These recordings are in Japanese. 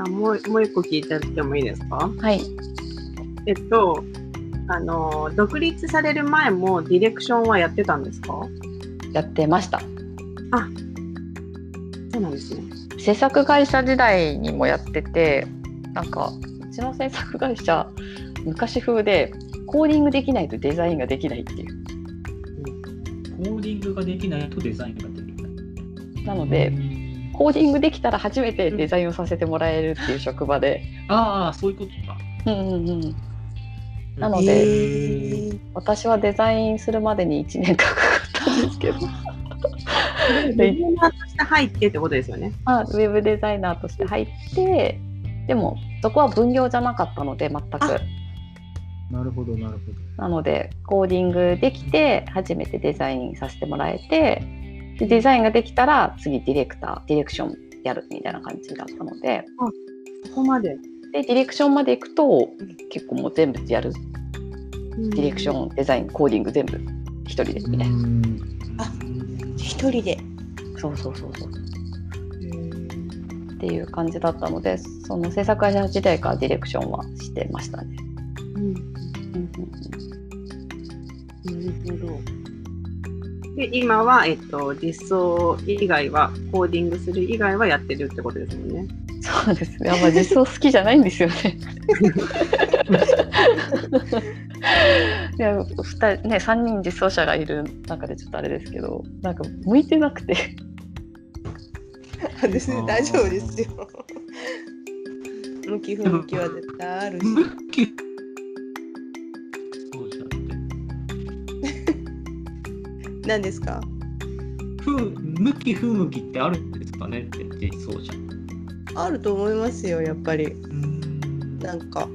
ゃあもうもう一個聞いてってもいいですか？はい。えっと、あの、独立される前もディレクションはやってたんですか？やってました。そうなんですね。制作会社時代にもやってて、なんかうちの制作会社昔風でコーディングできないとデザインができないっていう。コーディングができないとデザインができない。なので、コーディングできたら初めてデザインをさせてもらえるっていう職場で。ああ、そういうことか。うんうんうん。なのへで、ー私はデザインするまでに1年間かかったんですけど。デザイナーとして入ってってことですよね。まあ、ウェブデザイナーとして入ってでもそこは分業じゃなかったので全くあなるほど、なるほど。なのでコーディングできて初めてデザインさせてもらえてでデザインができたら次ディレクターディレクションやるみたいな感じだったのでそこまで。でディレクションまで行くと結構もう全部やるデディレクションデザインコーディング全部一人でみたいなあ一人で。そうそうそうそうン。っていう感じだったのでその制作会社時代からディレクションはしてましたね。うんうんうんなるほど。で、今は、えっと、実装以外は、コーディングする以外はやってるってことですもんね。そうですね。あんま実装好きじゃないんですよね。いや、二人ね、三人実装者がいる中でちょっとあれですけど、なんか向いてなくて。私ね大丈夫ですよ。向き不向きは絶対あるし。何ですか？不向き不向きってあるんですかねって実装者。あると思いますよやっぱり。うんなんか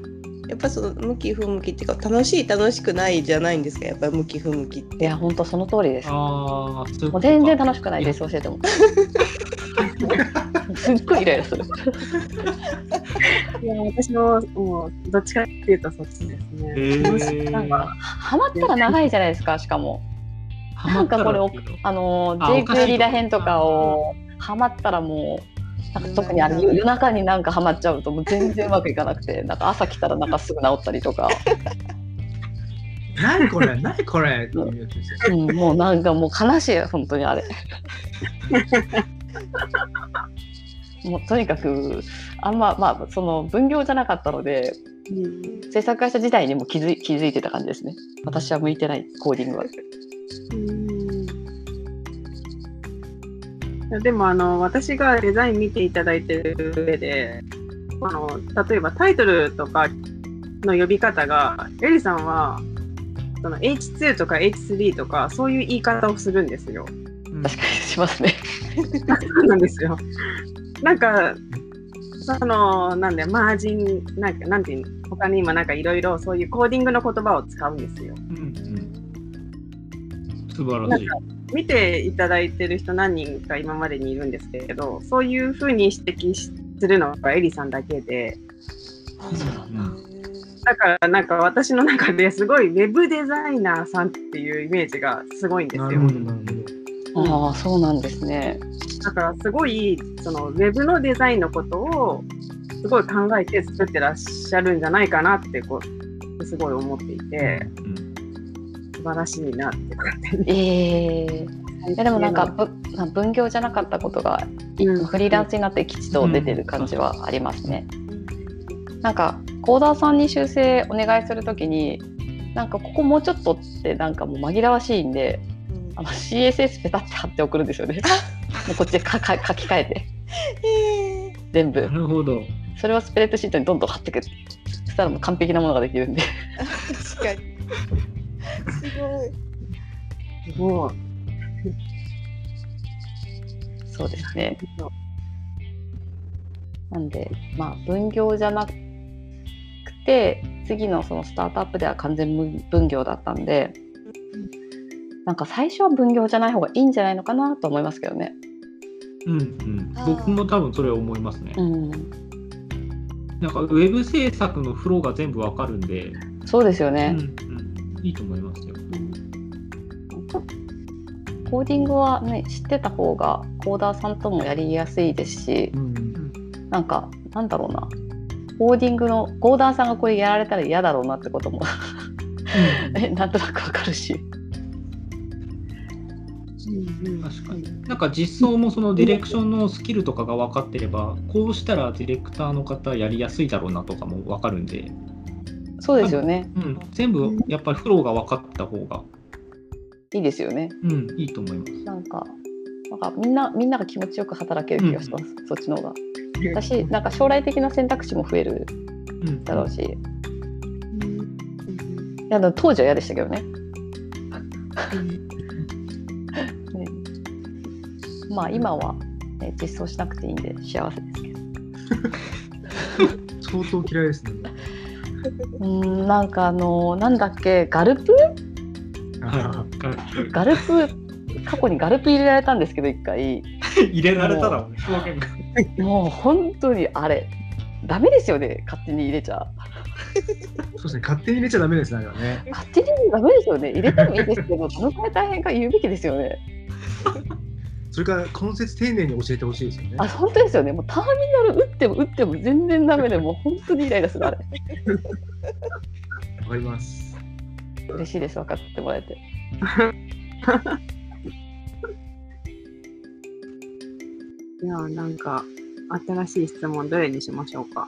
やっぱその向き不向きっていうか楽しい楽しくないじゃないんですかやっぱり向き不向きって。いや、本当その通りです。あうもう全然楽しくないです、教えても。すっごいイライラする。いや、私も、もう、どっちかっていうとそっちですね。へーなんか、ハマったら長いじゃないですか、しかも。なんかこれ、おあの、あ J おかしいクエリらへんとかをハマったらもう、なんか特にあれ夜中になんかハマっちゃうともう全然うまくいかなくて、なんか朝来たらなんかすぐ治ったりとか、何これ？何これ？うん、もうなんかもう悲しい、本当にあれ。もうとにかくあんままあその分業じゃなかったのでうん。制作会社自体にも気づい気づいてた感じですね。私は向いてないコーディングはうんでもあの私がデザイン見ていただいてる上であの例えばタイトルとかの呼び方がエリさんはその H2 とか H3 とかそういう言い方をするんですよ。確かにしますねそうなんですよ。なんかそのなんでマージンなんかなんていうの他に今なんかいろいろそういうコーディングの言葉を使うんですよ。うんうん素晴らしい。見ていただいてる人何人か今までにいるんですけどそういうふうに指摘するのがエリさんだけで。だからなんか私の中ですごいウェブデザイナーさんっていうイメージがすごいんですよ。なるほどなるほど。ああそうなんですね。だからすごいそのウェブのデザインのことをすごい考えて作ってらっしゃるんじゃないかなってこうすごい思っていて。うん素晴らしいなってええ いやでもなんかぶ分業じゃなかったことが、うん。フリーランスになって吉と出てる感じはありますね。なんかコーダーさんに修正お願いするときになんかここもうちょっとってなんかもう紛らわしいんであの CSS ペタって貼って送るんですよね。もうこっちでかか書き換えて。えー。全部。なるほど。それをスプレッドシートにどんどん貼ってくるそしたらもう完璧なものができるんで。確かに。すごい。すごいそうですね。なんでまあ分業じゃなくて次のそのスタートアップでは完全分分業だったんでなんか最初は分業じゃない方がいいんじゃないのかなと思いますけどね。うんうん僕も多分それは思いますね。うん、なんかウェブ制作のフローが全部わかるんで、そうですよね。うんうん、いいと思いますよ。うんコーディングはね知ってた方がコーダーさんともやりやすいですしうんなんかなんだろうなコーディングのコーダーさんがこれやられたら嫌だろうなってことも えなんとなくわかるし。確かに。なんか実装もそのディレクションのスキルとかが分かってれば、こうしたらディレクターの方やりやすいだろうなとかも分かるんで、そうですよね。うん、全部やっぱりフローが分かった方が、いいですよね。うん、いいと思います。なんか、なんかみんなみんなが気持ちよく働ける気がします。そっちの方が。私なんか将来的な選択肢も増えるうん、だろうし、いやでも当時は嫌でしたけどね。ねまあ今は、ね、実装しなくていいんで幸せですけど。相当嫌いですね。うーんなんかあのなんだっけガルプ？はいガルプ。過去にガルプ入れられたんですけど一回。入れられたらもんね、表現が。もう本当にあれ。ダメですよね勝手に入れちゃ。そうですね、勝手に入れちゃダメですね、あれはね。勝手にダメですよね。入れてもいいですけど どのくらい大変か言うべきですよねそれから根節丁寧に教えてほしいですよね。あ本当ですよねもうターミナル打っても打っても全然ダメでもう 本当にイライラするあれわかります。嬉しいです分かってもらえていや、なんか、新しい質問どれにしましょうか。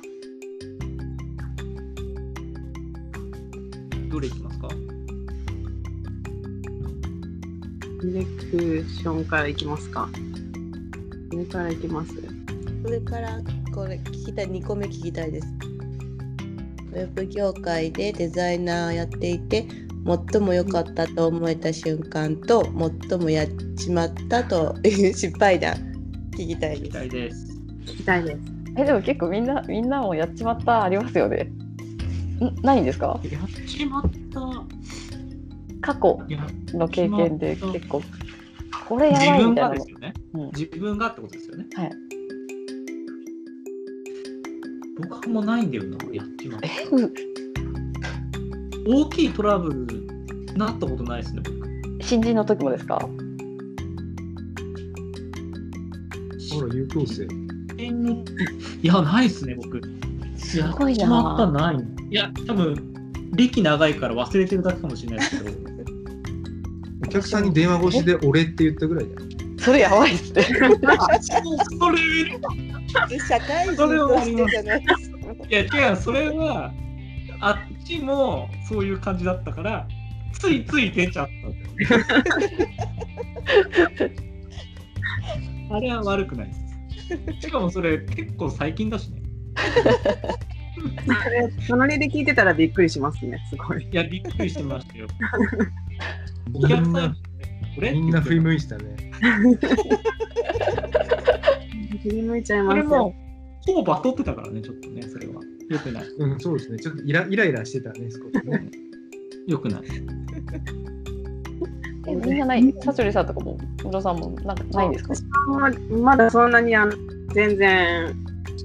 どれいきますか？レクションからいきますか。上からいきます。それからこれ聞きたい2個目聞きたいです。ウェブ業界でデザイナーをやっていて最も良かったと思えた瞬間と最もやっちまったという失敗談聞きたいみです。たいです。聞きたいです。えでも結構みんなみんなもやっちまったありますよねんないんですか？やっちまった。過去やの経験で結構これや自分ばいみたいなのがですよね。うん自分がってことですよね。はい僕もないんだよな、やっちまった。え？う大きいトラブルなったことないですね、僕。新人の時もですか？ほら、優等生。いや、ないですね、僕。すごいやっちまったなない。いや、多分歴長いから忘れてるだけかもしれないですけど。お客さんに電話越しで俺って言ったぐらいだよ。それやばいっすねそれ社会人としてじゃないですか。いや違うそれはあっちもそういう感じだったからついつい出ちゃったんだよねあれは悪くないですしかもそれ結構最近だしね それ、隣で聞いてたらびっくりしますね、すごい。いやびっくりしてましたよおみ客さんこれみんな振りい向いてたね。振り向いちゃいますよそれも。ほぼバトってたからねちょっとねそれはよくないうん、そうですね。ちょっとイライライラしてたね、少しね。よくないえみんなない？サチョリさんとかもムロさんもなんかないんですか？私はまだそんなにあの全然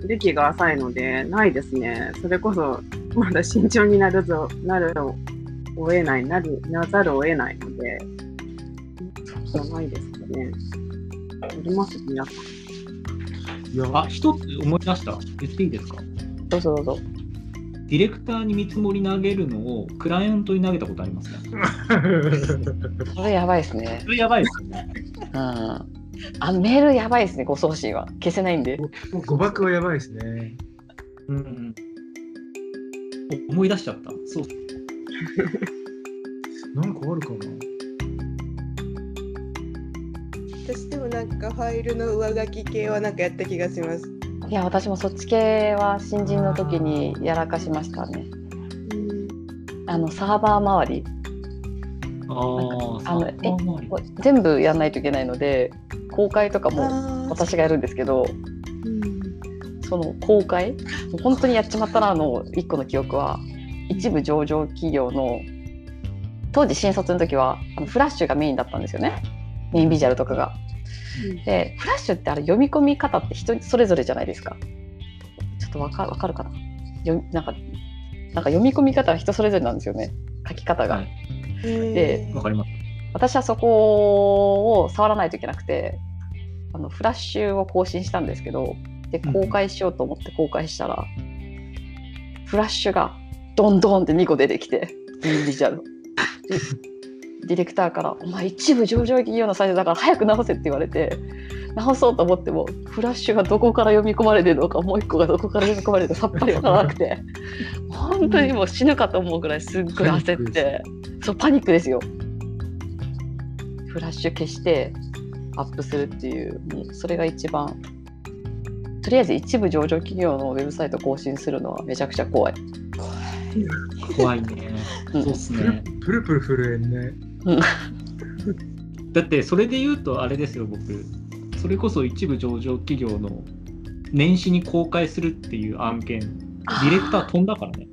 歴が浅いので、ないですね。それこそ、まだ慎重になるぞ、なるを得ない、なる、なざるを得ないので、そうないですかね。あります皆さん。いや、あ一つ思い出した言っていいですか？どうぞどうぞディレクターに見積もり投げるのをクライアントに投げたことありますね それやばいですねそれやばいですよねうんあメールやばいですね誤送信は消せないんでもう誤爆はやばいですね。うんうんお思い出しちゃった。そう。なんかあるかな？私でもなんかファイルの上書き系はなんかやった気がします。いや私もそっち系は新人の時にやらかしましたね。あのサーバー周り。あの全部やんないといけないので公開とかもあ私がやるんですけどその公開？本当にやっちまったなの一個の記憶は一部上場企業の当時新卒の時はあのフラッシュがメインだったんですよねメインビジュアルとかが。でフラッシュってあれ読み込み方って人それぞれじゃないですか。ちょっとわかわかるかな？よなんかなんか読み込み方は人それぞれなんですよね書き方が。はいーでわかります。私はそこを触らないといけなくてあのフラッシュを更新したんですけどで公開しようと思って公開したら、フラッシュがドンドンって2個出てきてミニジャル。ディレクターから「お前一部上場企業のサイトだから早く直せ」って言われて直そうと思ってもフラッシュがどこから読み込まれてるのかもう一個がどこから読み込まれてるのかさっぱりわからなくて本当にもう死ぬかと思うぐらいすっごい焦ってそうパニックですよ。フラッシュ消してアップするっていうもうそれが一番とりあえず一部上場企業のウェブサイト更新するのはめちゃくちゃ怖い。怖いね。うんそうっすプルね。プルプル震えんね。だってそれで言うとあれですよ僕。それこそ一部上場企業の年始に公開するっていう案件。ディレクター飛んだからね。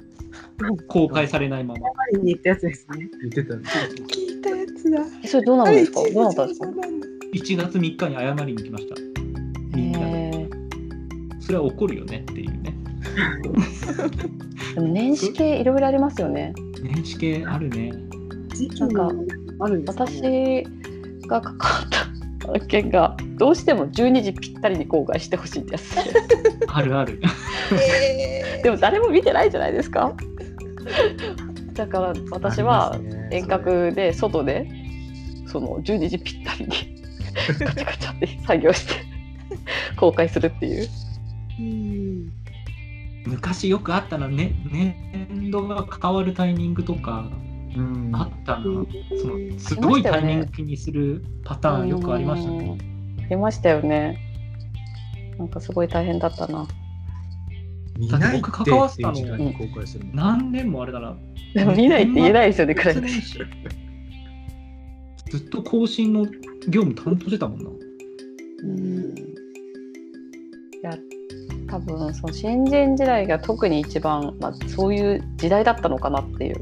公開されないまま。パリに行ったやつですね。言ってたね。聞いたやつだ。えそれどうなるんですか？どうなったんですか？1月3日に謝りに来ました。みんなで。へそれは怒るよねっていうね。ー でも年始系いろいろありますよね。年始系あるね。なんかもあるんですか、ね、私が関わった案件がどうしても12時ぴったりに公開してほしいってやつで あるある。えでも誰も見てないじゃないですか。だから私は遠隔で外でその12時ぴったりに カチャカチャって作業して公開するっていう。うん昔よくあったな、ね、年度が変わるタイミングとかうん。あったな、うんそのすごいタイミング気にするパターンよくありましたね。うんありましたよね。なんかすごい大変だったな。見ないって僕関わってたの。何年もあれだな。でも見ないって言えないですよね ずっと更新の業務担当してたもんな。うん。いや多分その新人時代が特に一番、まあ、そういう時代だったのかなっていう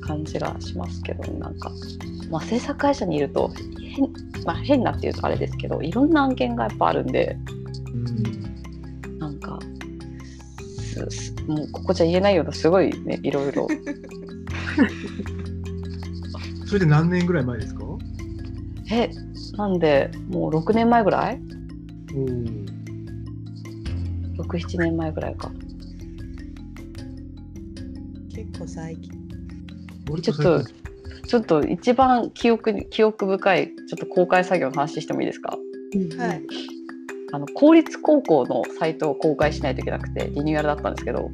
感じがしますけどねなんか、まあ、制作会社にいると変,、まあ、変なっていうとあれですけどいろんな案件がやっぱあるんでうんなんかもうここじゃ言えないようなすごいねいろいろ。それで何年ぐらい前ですか？おえなんでもう6年前ぐらい？ー67年前ぐらいか。結構最近。割ちょっとちょっと一番記憶に記憶深いちょっと公開作業の話してもいいですか？はい。あの公立高校のサイトを公開しないといけなくてリニューアルだったんですけど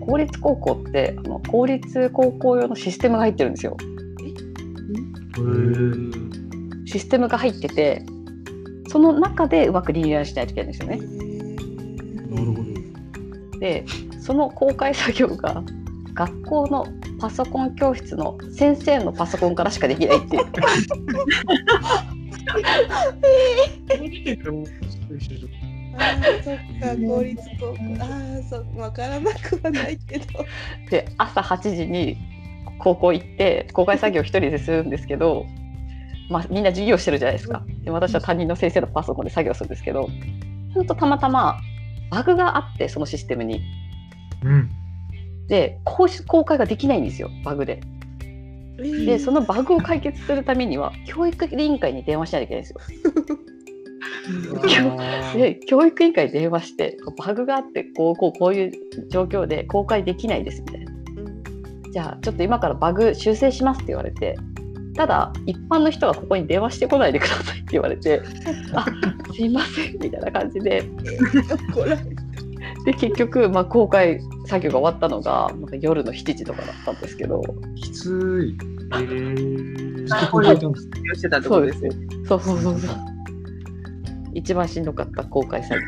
公立高校ってあの公立高校用のシステムが入ってるんですよ。システムが入っててその中でうまくリニューアルしないといけないんですよねなるほど。でその公開作業が学校のパソコン教室の先生のパソコンからしかできないっていうああ、そっか、公立高校。ああ、そう、わからなくはないけど。で朝8時に高校行って公開作業一人でするんですけど、まあ、みんな授業してるじゃないですかで私は担任の先生のパソコンで作業するんですけどほんとたまたまバグがあってそのシステムに。うん。で公公開ができないんですよバグで。でそのバグを解決するためには教育委員会に電話しないといけないんですよ。で教育委員会に電話してバグがあってこうこうこういう状況で公開できないですみたいな。じゃあちょっと今からバグ修正しますって言われてただ一般の人がここに電話してこないでくださいって言われてあすいませんみたいな感じで。で結局、まあ、公開作業が終わったのがなんか夜の7時とかだったんですけどきつい。えーしてたそうですすよ。そうそうそうそう一番しんどかった公開作業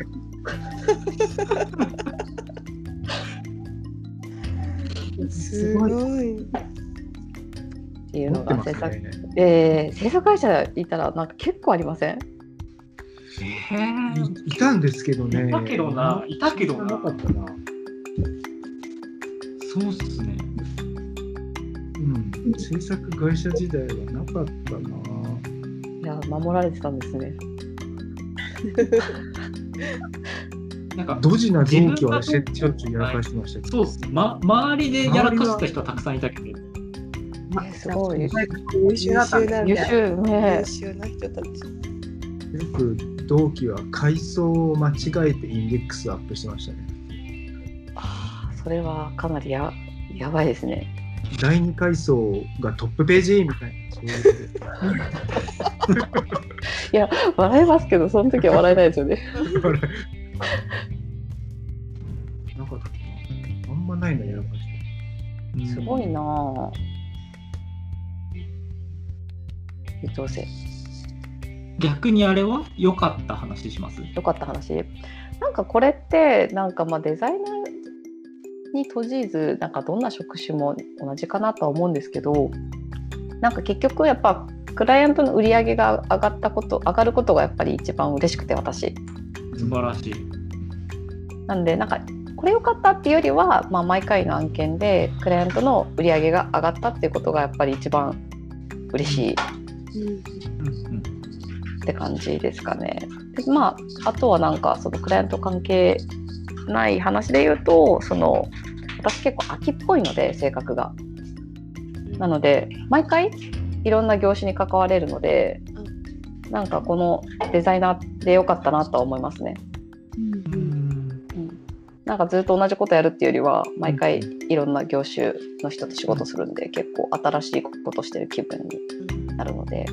すごい。っていうのが制作、ね。えー制作会社いたらなんか結構ありません？えーいいたんですけどね。いたけどないたけどななかったな。そうっすね。うん。制作会社時代はなかったな。いや守られてたんですね なんかドジな同期はしょっちゅうやらかしてましたけど。そうっすね。ま、周りでやらかした人はたくさんいたけど。えすごいな優秀な人たち。よく同期は階層を間違えてインデックスをアップしてましたね。あーそれはかなりややばいですね。第2階層がトップページみたいな。そ ういう笑いますけど、その時は笑えないですよね。なかった。あんまないのやらかして。すごいなぁ。優等生。逆にあれは良かった話します？よかった話？なんかこれって、なんかまあデザイナーに閉じず、なんかどんな職種も同じかなとは思うんですけど、なんか結局やっぱクライアントの売り上げが上がったこと、上がることがやっぱり一番嬉しくて私。素晴らしい。なんでなんかこれ良かったっていうよりは、まあ、毎回の案件でクライアントの売り上げが上がったっていうことがやっぱり一番嬉しいうんうんって感じですかね。でまああとはなんかそのクライアント関係ない話で言うとその私結構秋っぽいので性格が。なので毎回いろんな業種に関われるのでなんかこのデザイナーで良かったなとは思いますね。うんなんかずっと同じことやるっていうよりは毎回いろんな業種の人と仕事するんで結構新しいことしてる気分になるので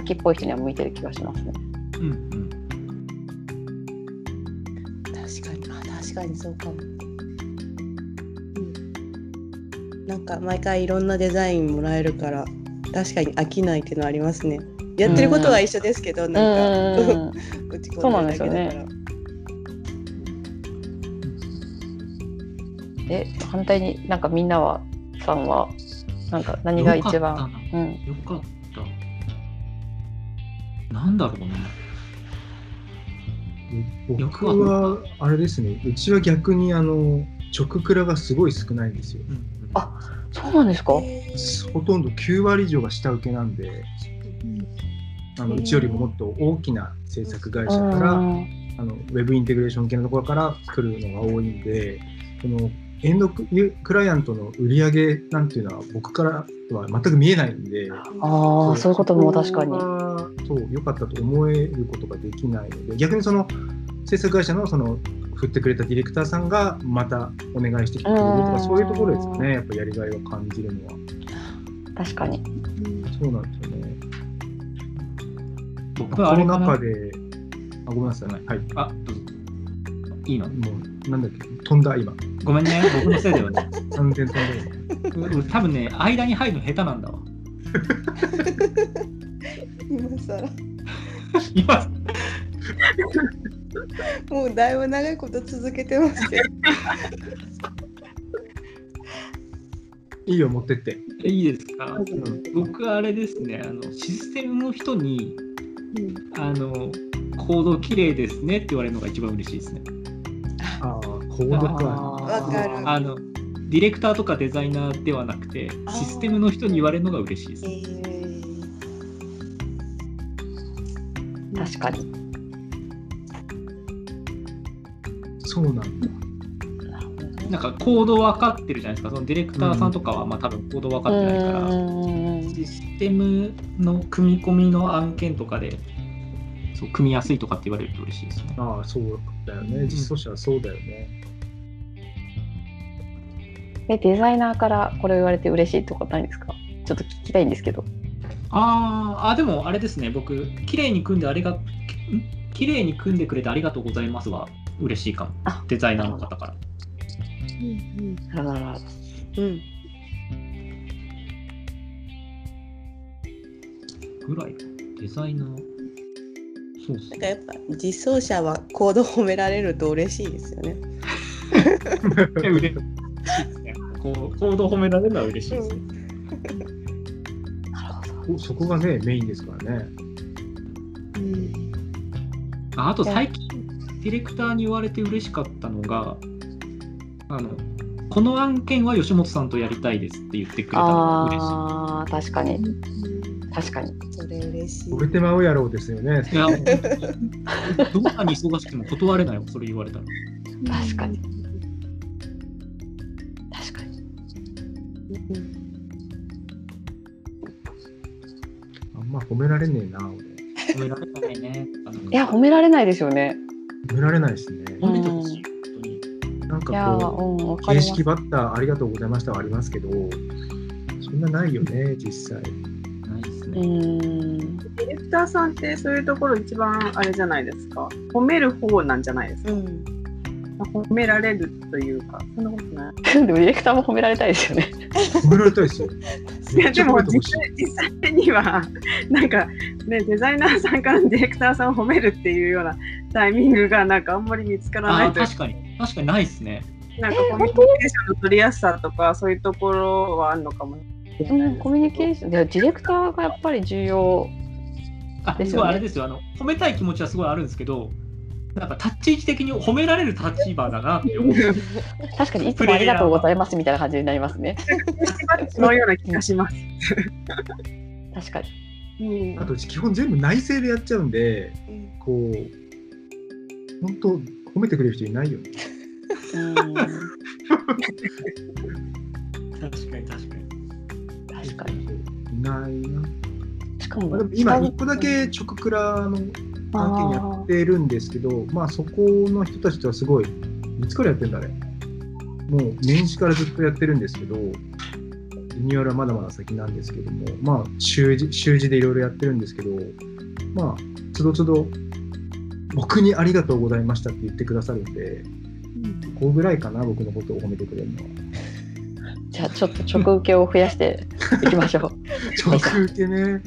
秋っぽい人には向いてる気がしますね。うんうん。確かに。あ確かにそうかも、なんか毎回いろんなデザインもらえるから確かに飽きないっていうのはありますね。やってることは一緒ですけど、なんか。うん 打ちそうなん込んでるだけだから。ですよえ反対になんかみんなはさんはなんか何が一番？よかったな。うん。よかった。なんだろうね。よく僕はあれですね、うちは逆にあの直クラがすごい少ないんですよ。うんうん。あそうなんですか？えー。ほとんど9割以上が下請けなんで、あのうちよりももっと大きな制作会社から、うん。あのウェブインテグレーション系のところから来るのが多いんで、そのエンドククライアントの売り上げなんていうのは僕からは全く見えないんで、ああそういうことも確かに。そう良かったと思えることができないので。逆にその制作会社のその振ってくれたディレクターさんがまたお願いしてきてくれるとうん。かそういうところですよね。やっぱやりがいを感じるのは。確かに。そうなんですよね。僕このはあれかな。中であごめんなさい。はい。あ、どうぞ。いいの？もうなんだっけ？飛んだ今。ごめんね、僕のせいだよね。完全飛んだ多分ね、間に入るの下手なんだわ。今更。今、もうだいぶ長いこと続けてますけど。いいよ持ってって。いいですか？うん。僕あれですね、あのシステムの人に、あの、コード綺麗ですねって言われるのが一番嬉しいですね。ああコードか。わかる。あの、ディレクターとかデザイナーではなくて、システムの人に言われるのが嬉しいです。え。ー。確かに。そうなんだ。なんかコード分かってるじゃないですか、そのディレクターさんとかは、まあ多分コード分かってないから、うんシステムの組み込みの案件とかで、そう組みやすいとかって言われると嬉しいですね。ああそうだよね。実装者はそうだよねえデザイナーからこれ言われて嬉しいとかないですか？ちょっと聞きたいんですけどあーあ、でもあれですね、僕、綺麗に組んでありが、ん綺麗に組んでくれてありがとうございますは嬉しいかもあ。デザイナーの方から。なるほどなるほどうんぐらいかデザイナー。そうそなんかやっぱ実装者はコード褒められると嬉しいですよね。う。嬉。こうコード褒められるのは嬉しいですね。なるほどそそこがねメインですからね。ああと最近、ディレクターに言われて嬉しかったのが、あの、この案件は吉本さんとやりたいですって言ってくれたのが嬉しい。あー確かに。確かに。それ嬉しい。売れてまうやろうですよね。いや、どんなに忙しくても断れないよ、それ言われたら。確かにあんま褒められねえな俺褒められないね。いや褒められないですよね。褒められないですね。褒めて。なんかこう形式。バッターありがとうございましたはありますけど、そんなないよね、実際。ないですうね。ん。ディレクターさんってそういうところ一番あれじゃないですか。褒める方なんじゃないですか。うん。褒められるというか、そんなことない。でもディレクターも褒められたいですよね。褒められたいですよ。いやでも実際実際にはなんかねデザイナーさんからディレクターさんを褒めるっていうようなタイミングがなんかあんまり見つからなああ、いという確かに。確かにないですね。なんかコミュニケーションの取りやすさとかそういうところはあるのかも。うん、コミュニケーションでディレクターがやっぱり重要。あ、ですよねすごいあれですよ。あの褒めたい気持ちはすごいあるんですけど、なんか立ち位置的に褒められる立場だなって思う。確かにいつもありがとうございますみたいな感じになりますね。のような気がします。確かに。うんあと基本全部内政でやっちゃうんで、こう、本当褒めてくれる人いないよね。うん。確かに確かに。確かに。いないな。しかも今一個だけ直クラの案件やってるんですけど、まあそこの人たちとはすごい、いつからやってんだあれ。もう年始からずっとやってるんですけど、リニューアルはまだまだ先なんですけども、まあ習字習字でいろいろやってるんですけど、まあ、つどつど僕にありがとうございましたって言ってくださるんで、こうぐらいかな、僕のことを褒めてくれるのは。じゃあちょっと直受けを増やしていきましょう。直受けね。